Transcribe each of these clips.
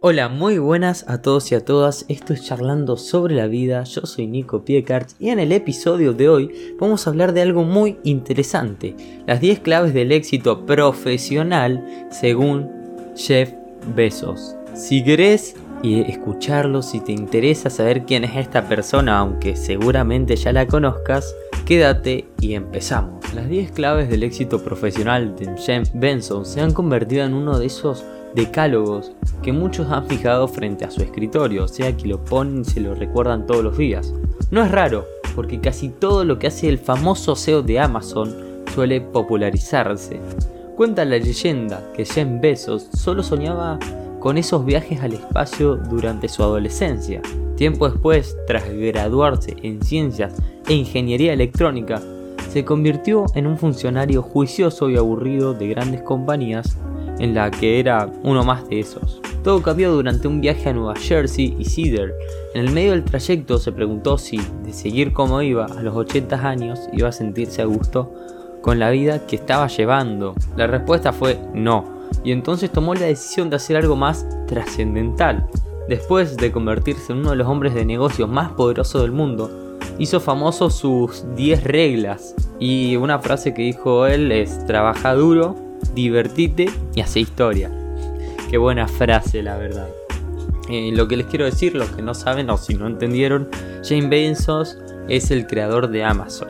Hola, muy buenas a todos y a todas. Esto es Charlando sobre la vida. Yo soy Nico Piecart y en el episodio de hoy vamos a hablar de algo muy interesante: las 10 claves del éxito profesional según Jeff Bezos. Si querés escucharlo, si te interesa saber quién es esta persona, aunque seguramente ya la conozcas, quédate y empezamos. Las 10 claves del éxito profesional de Jeff Bezos se han convertido en uno de esos decálogos que muchos han fijado frente a su escritorio, o sea que lo ponen y se lo recuerdan todos los días. No es raro, porque casi todo lo que hace el famoso CEO de Amazon suele popularizarse. Cuenta la leyenda que Jeff Bezos solo soñaba con esos viajes al espacio durante su adolescencia. Tiempo después, tras graduarse en ciencias e ingeniería electrónica, se convirtió en un funcionario juicioso y aburrido de grandes compañías en la que era uno más de esos. Todo cambió durante un viaje a Nueva Jersey y Cedar. En el medio del trayecto se preguntó si, de seguir como iba a los 80 años, iba a sentirse a gusto con la vida que estaba llevando. La respuesta fue no, y entonces tomó la decisión de hacer algo más trascendental. Después de convertirse en uno de los hombres de negocios más poderosos del mundo, hizo famoso sus 10 reglas. Y una frase que dijo él es, trabaja duro, divertite y hace historia. Qué buena frase, la verdad. Eh, lo que les quiero decir, los que no saben o si no entendieron, James Bezos es el creador de Amazon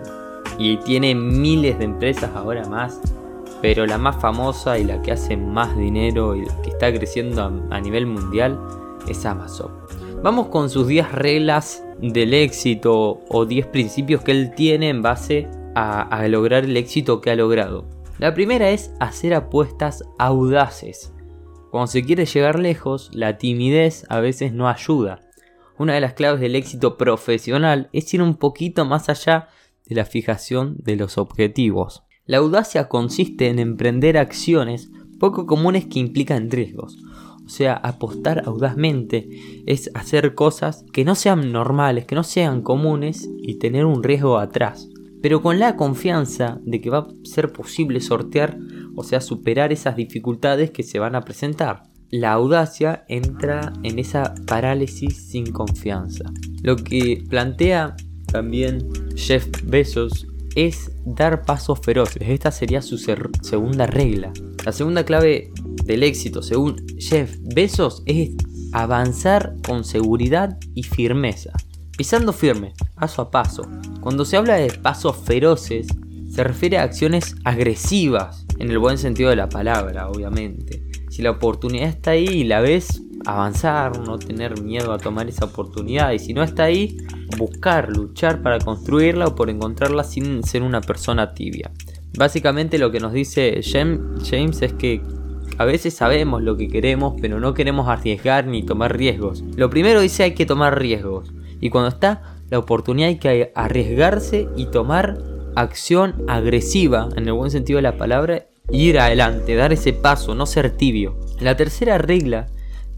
y tiene miles de empresas ahora más, pero la más famosa y la que hace más dinero y que está creciendo a, nivel mundial es Amazon. Vamos con sus 10 reglas del éxito o 10 principios que él tiene en base a lograr el éxito que ha logrado. La primera es hacer apuestas audaces. Cuando se quiere llegar lejos, la timidez a veces no ayuda. Una de las claves del éxito profesional es ir un poquito más allá de la fijación de los objetivos. La audacia consiste en emprender acciones poco comunes que implican riesgos. O sea, apostar audazmente es hacer cosas que no sean normales, que no sean comunes y tener un riesgo atrás pero con la confianza de que va a ser posible sortear, o sea, superar esas dificultades que se van a presentar. La audacia entra en esa parálisis sin confianza. Lo que plantea también Jeff Bezos es dar pasos feroces. Esta sería su segunda regla. La segunda clave del éxito, según Jeff Bezos, es avanzar con seguridad y firmeza pisando firme, paso a paso. Cuando se habla de pasos feroces, se refiere a acciones agresivas, en el buen sentido de la palabra, obviamente. Si la oportunidad está ahí y la ves, avanzar, no tener miedo a tomar esa oportunidad. Y si no está ahí, buscar, luchar para construirla o por encontrarla sin ser una persona tibia. Básicamente lo que nos dice James es que a veces sabemos lo que queremos, pero no queremos arriesgar ni tomar riesgos. Lo primero dice hay que tomar riesgos. Y cuando está la oportunidad hay que arriesgarse y tomar acción agresiva, en el buen sentido de la palabra, ir adelante, dar ese paso, no ser tibio. La tercera regla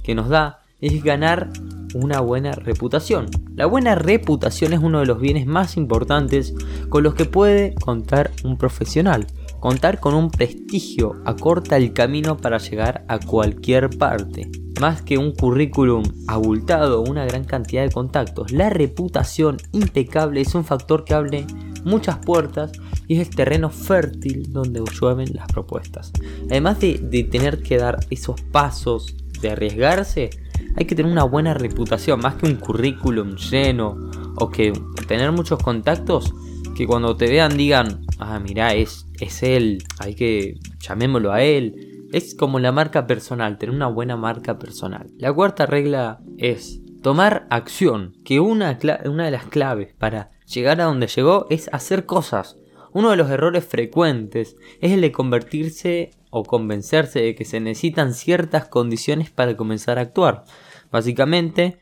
que nos da es ganar una buena reputación. La buena reputación es uno de los bienes más importantes con los que puede contar un profesional. Contar con un prestigio acorta el camino para llegar a cualquier parte más que un currículum abultado una gran cantidad de contactos. La reputación impecable es un factor que abre muchas puertas y es el terreno fértil donde llueven las propuestas. Además de, tener que dar esos pasos de arriesgarse, hay que tener una buena reputación, más que un currículum lleno o que tener muchos contactos que cuando te vean digan, ah, mira, es, es él, hay que llamémoslo a él, es como la marca personal, tener una buena marca personal. La cuarta regla es tomar acción, que una, una de las claves para llegar a donde llegó es hacer cosas. Uno de los errores frecuentes es el de convertirse o convencerse de que se necesitan ciertas condiciones para comenzar a actuar. Básicamente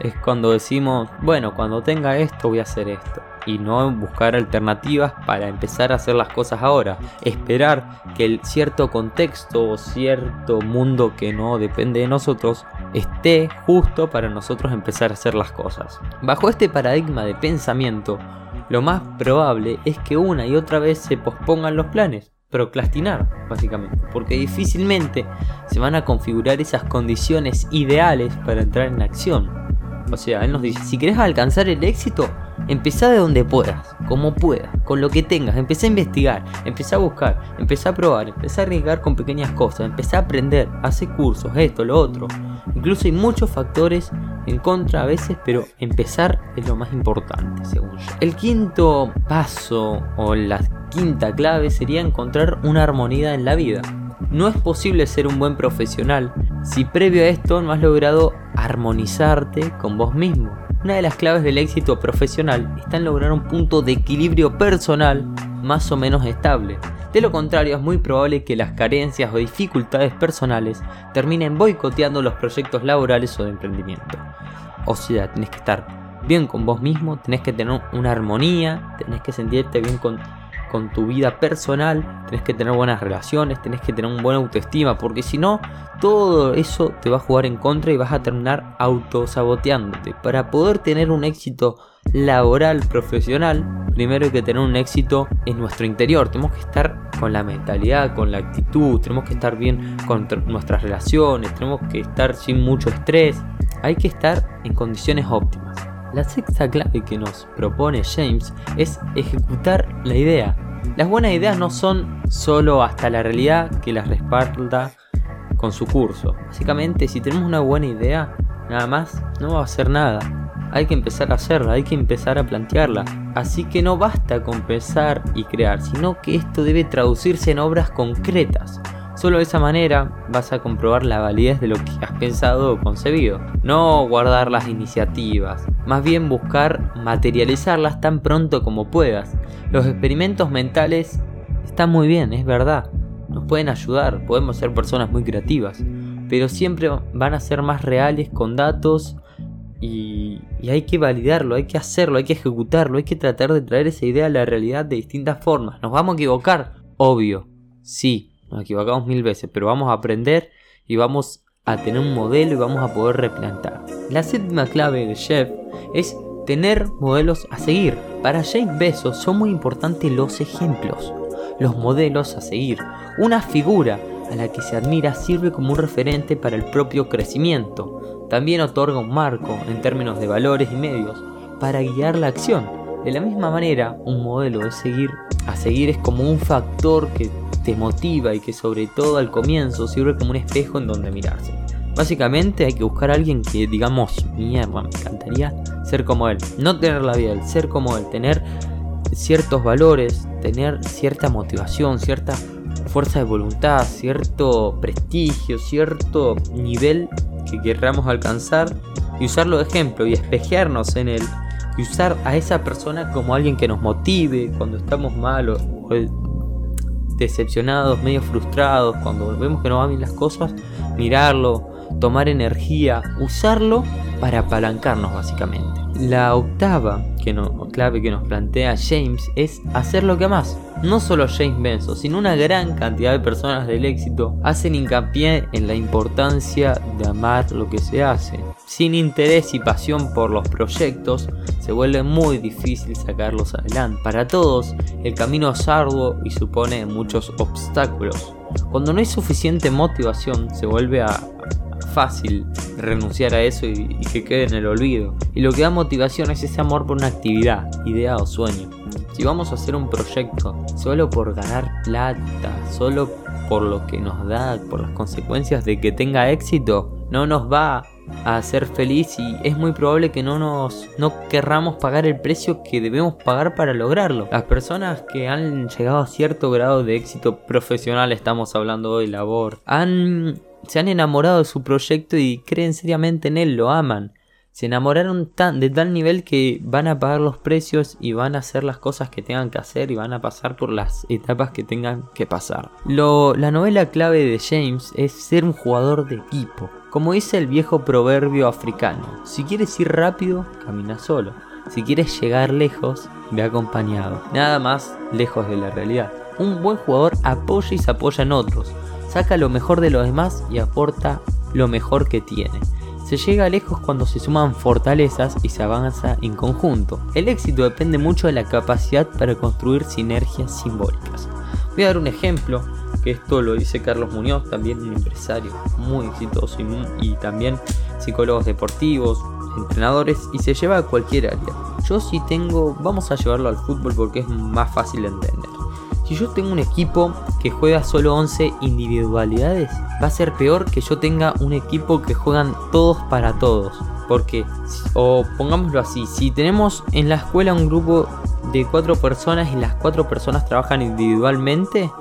es cuando decimos, bueno, cuando tenga esto voy a hacer esto y no buscar alternativas para empezar a hacer las cosas ahora. Esperar que el cierto contexto o cierto mundo que no depende de nosotros esté justo para nosotros empezar a hacer las cosas. Bajo este paradigma de pensamiento, lo más probable es que una y otra vez se pospongan los planes. procrastinar, básicamente, porque difícilmente se van a configurar esas condiciones ideales para entrar en acción. O sea, él nos dice, si querés alcanzar el éxito, empezá de donde puedas, como puedas, con lo que tengas, empezá a investigar, empezá a buscar, empezá a probar, empezá a arriesgar con pequeñas cosas, empezá a aprender, hace cursos, esto, lo otro. Incluso hay muchos factores en contra a veces, pero empezar es lo más importante, según yo. El quinto paso o la quinta clave sería encontrar una armonía en la vida. No es posible ser un buen profesional si previo a esto no has logrado armonizarte con vos mismo. Una de las claves del éxito profesional está en lograr un punto de equilibrio personal más o menos estable. De lo contrario, es muy probable que las carencias o dificultades personales terminen boicoteando los proyectos laborales o de emprendimiento. O sea, tenés que estar bien con vos mismo, tenés que tener una armonía, tenés que sentirte bien con con tu vida personal, tenés que tener buenas relaciones, tenés que tener una buena autoestima, porque si no, todo eso te va a jugar en contra y vas a terminar autosaboteándote. Para poder tener un éxito laboral, profesional, primero hay que tener un éxito en nuestro interior. Tenemos que estar con la mentalidad, con la actitud, tenemos que estar bien con nuestras relaciones, tenemos que estar sin mucho estrés. Hay que estar en condiciones óptimas. La sexta clave que nos propone James es ejecutar la idea. Las buenas ideas no son solo hasta la realidad que las respalda con su curso. Básicamente, si tenemos una buena idea, nada más, no va a hacer nada. Hay que empezar a hacerla, hay que empezar a plantearla. Así que no basta con pensar y crear, sino que esto debe traducirse en obras concretas. Solo de esa manera vas a comprobar la validez de lo que has pensado o concebido. No guardar las iniciativas, más bien buscar materializarlas tan pronto como puedas. Los experimentos mentales están muy bien, es verdad. Nos pueden ayudar, podemos ser personas muy creativas, pero siempre van a ser más reales con datos y, y, hay que validarlo, hay que hacerlo, hay que ejecutarlo, hay que tratar de traer esa idea a la realidad de distintas formas. ¿Nos vamos a equivocar? Obvio, sí, nos equivocamos mil veces, pero vamos a aprender y vamos a tener un modelo y vamos a poder replantar. La séptima clave de Chef es tener modelos a seguir. Para James Bezos son muy importantes los ejemplos, los modelos a seguir. Una figura a la que se admira sirve como un referente para el propio crecimiento. También otorga un marco en términos de valores y medios para guiar la acción. De la misma manera, un modelo de seguir a seguir es como un factor que te motiva y que sobre todo al comienzo sirve como un espejo en donde mirarse. Básicamente hay que buscar a alguien que digamos, mierda, me encantaría ser como él. No tener la vida, ser como él, tener ciertos valores, tener cierta motivación, cierta fuerza de voluntad, cierto prestigio, cierto nivel que querramos alcanzar y usarlo de ejemplo y espejearnos en él y usar a esa persona como alguien que nos motive cuando estamos malos decepcionados, medio frustrados, cuando vemos que no van bien las cosas, mirarlo, tomar energía, usarlo para apalancarnos básicamente. La octava que no, clave que nos plantea James es hacer lo que más. No solo James Benson, sino una gran cantidad de personas del éxito hacen hincapié en la importancia de amar lo que se hace. Sin interés y pasión por los proyectos, se vuelve muy difícil sacarlos adelante. Para todos, el camino es arduo y supone muchos obstáculos. Cuando no hay suficiente motivación, se vuelve a, fácil renunciar a eso y, que quede en el olvido. Y lo que da motivación es ese amor por una actividad, idea o sueño. Si vamos a hacer un proyecto solo por ganar plata, solo por lo que nos da, por las consecuencias de que tenga éxito, no nos va a hacer feliz y es muy probable que no nos no querramos pagar el precio que debemos pagar para lograrlo. Las personas que han llegado a cierto grado de éxito profesional, estamos hablando hoy labor, han se han enamorado de su proyecto y creen seriamente en él, lo aman. Se enamoraron tan, de tal nivel que van a pagar los precios y van a hacer las cosas que tengan que hacer y van a pasar por las etapas que tengan que pasar. Lo, la novela clave de James es ser un jugador de equipo. Como dice el viejo proverbio africano, si quieres ir rápido, camina solo. Si quieres llegar lejos, ve acompañado. Nada más lejos de la realidad. Un buen jugador apoya y se apoya en otros saca lo mejor de los demás y aporta lo mejor que tiene. Se llega lejos cuando se suman fortalezas y se avanza en conjunto. El éxito depende mucho de la capacidad para construir sinergias simbólicas. Voy a dar un ejemplo, que esto lo dice Carlos Muñoz, también un empresario muy exitoso y, también psicólogos deportivos, entrenadores y se lleva a cualquier área. Yo si tengo, vamos a llevarlo al fútbol porque es más fácil de entender. Si yo tengo un equipo que juega solo 11 individualidades, va a ser peor que yo tenga un equipo que juegan todos para todos. Porque, o pongámoslo así, si tenemos en la escuela un grupo de cuatro personas y las cuatro personas trabajan individualmente,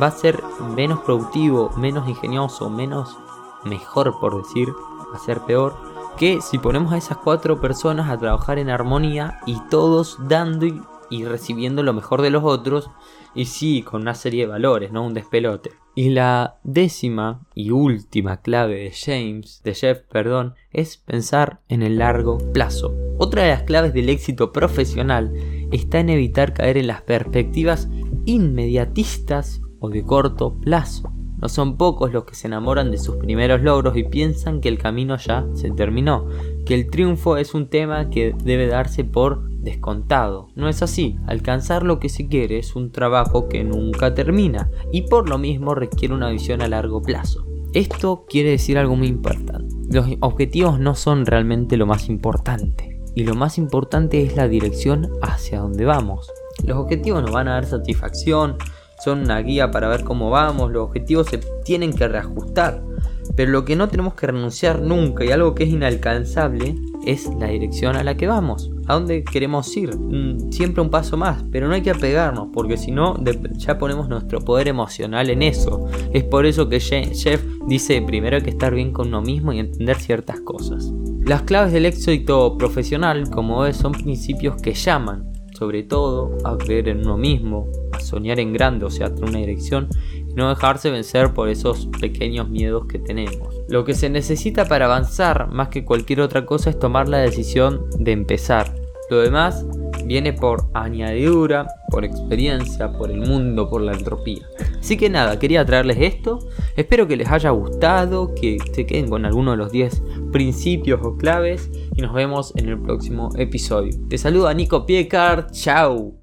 va a ser menos productivo, menos ingenioso, menos mejor por decir, va a ser peor que si ponemos a esas cuatro personas a trabajar en armonía y todos dando y, y recibiendo lo mejor de los otros y sí, con una serie de valores, no un despelote. Y la décima y última clave de James, de Jeff, perdón, es pensar en el largo plazo. Otra de las claves del éxito profesional está en evitar caer en las perspectivas inmediatistas o de corto plazo. No son pocos los que se enamoran de sus primeros logros y piensan que el camino ya se terminó, que el triunfo es un tema que debe darse por descontado. No es así, alcanzar lo que se quiere es un trabajo que nunca termina y por lo mismo requiere una visión a largo plazo. Esto quiere decir algo muy importante. Los objetivos no son realmente lo más importante y lo más importante es la dirección hacia donde vamos. Los objetivos nos van a dar satisfacción, son una guía para ver cómo vamos, los objetivos se tienen que reajustar. Pero lo que no tenemos que renunciar nunca y algo que es inalcanzable es la dirección a la que vamos, a dónde queremos ir. Siempre un paso más, pero no hay que apegarnos porque si no ya ponemos nuestro poder emocional en eso. Es por eso que Jeff dice primero hay que estar bien con uno mismo y entender ciertas cosas. Las claves del éxito profesional, como ves, son principios que llaman, sobre todo a creer en uno mismo, a soñar en grande, o sea, tener una dirección, y no dejarse vencer por esos pequeños miedos que tenemos. Lo que se necesita para avanzar más que cualquier otra cosa es tomar la decisión de empezar. Lo demás viene por añadidura, por experiencia, por el mundo, por la entropía. Así que nada, quería traerles esto. Espero que les haya gustado, que se queden con alguno de los 10 principios o claves y nos vemos en el próximo episodio. Te saluda Nico Piecard, chao.